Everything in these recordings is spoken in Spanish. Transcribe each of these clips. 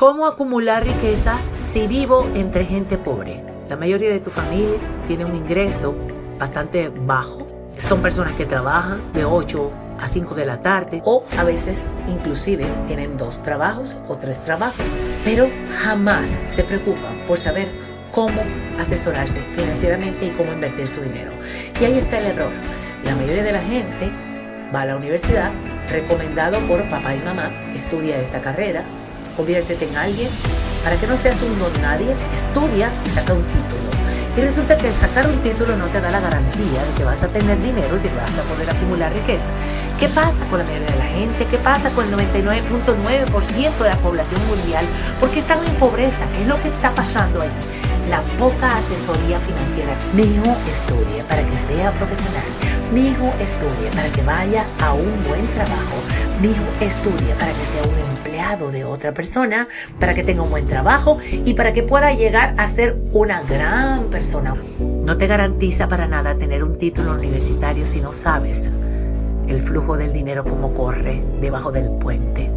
¿Cómo acumular riqueza si vivo entre gente pobre? La mayoría de tu familia tiene un ingreso bastante bajo. Son personas que trabajan de 8 a 5 de la tarde o a veces inclusive tienen dos trabajos o tres trabajos, pero jamás se preocupan por saber cómo asesorarse financieramente y cómo invertir su dinero. Y ahí está el error. La mayoría de la gente va a la universidad recomendado por papá y mamá, estudia esta carrera, conviértete en alguien, para que no seas un no nadie, estudia y saca un título. Y resulta que sacar un título no te da la garantía de que vas a tener dinero y te vas a poder acumular riqueza. ¿Qué pasa con la mayoría de la gente? ¿Qué pasa con el 99.9% de la población mundial? ¿Por qué están en pobreza? ¿Qué es lo que está pasando ahí? La poca asesoría financiera. Mi hijo estudia para que sea profesional. Mi hijo estudia para que vaya a un buen trabajo. Mi hijo estudia para que sea un empleado de otra persona, para que tenga un buen trabajo y para que pueda llegar a ser una gran persona. No te garantiza para nada tener un título universitario si no sabes el flujo del dinero como corre debajo del puente.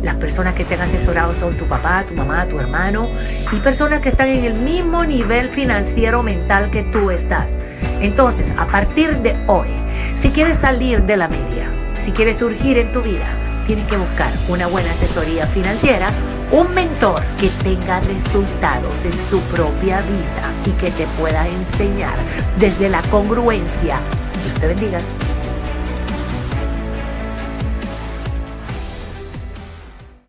Las personas que te han asesorado son tu papá, tu mamá, tu hermano y personas que están en el mismo nivel financiero mental que tú estás. Entonces, a partir de hoy, si quieres salir de la media, si quieres surgir en tu vida, tienes que buscar una buena asesoría financiera, un mentor que tenga resultados en su propia vida y que te pueda enseñar desde la congruencia. Dios te bendiga.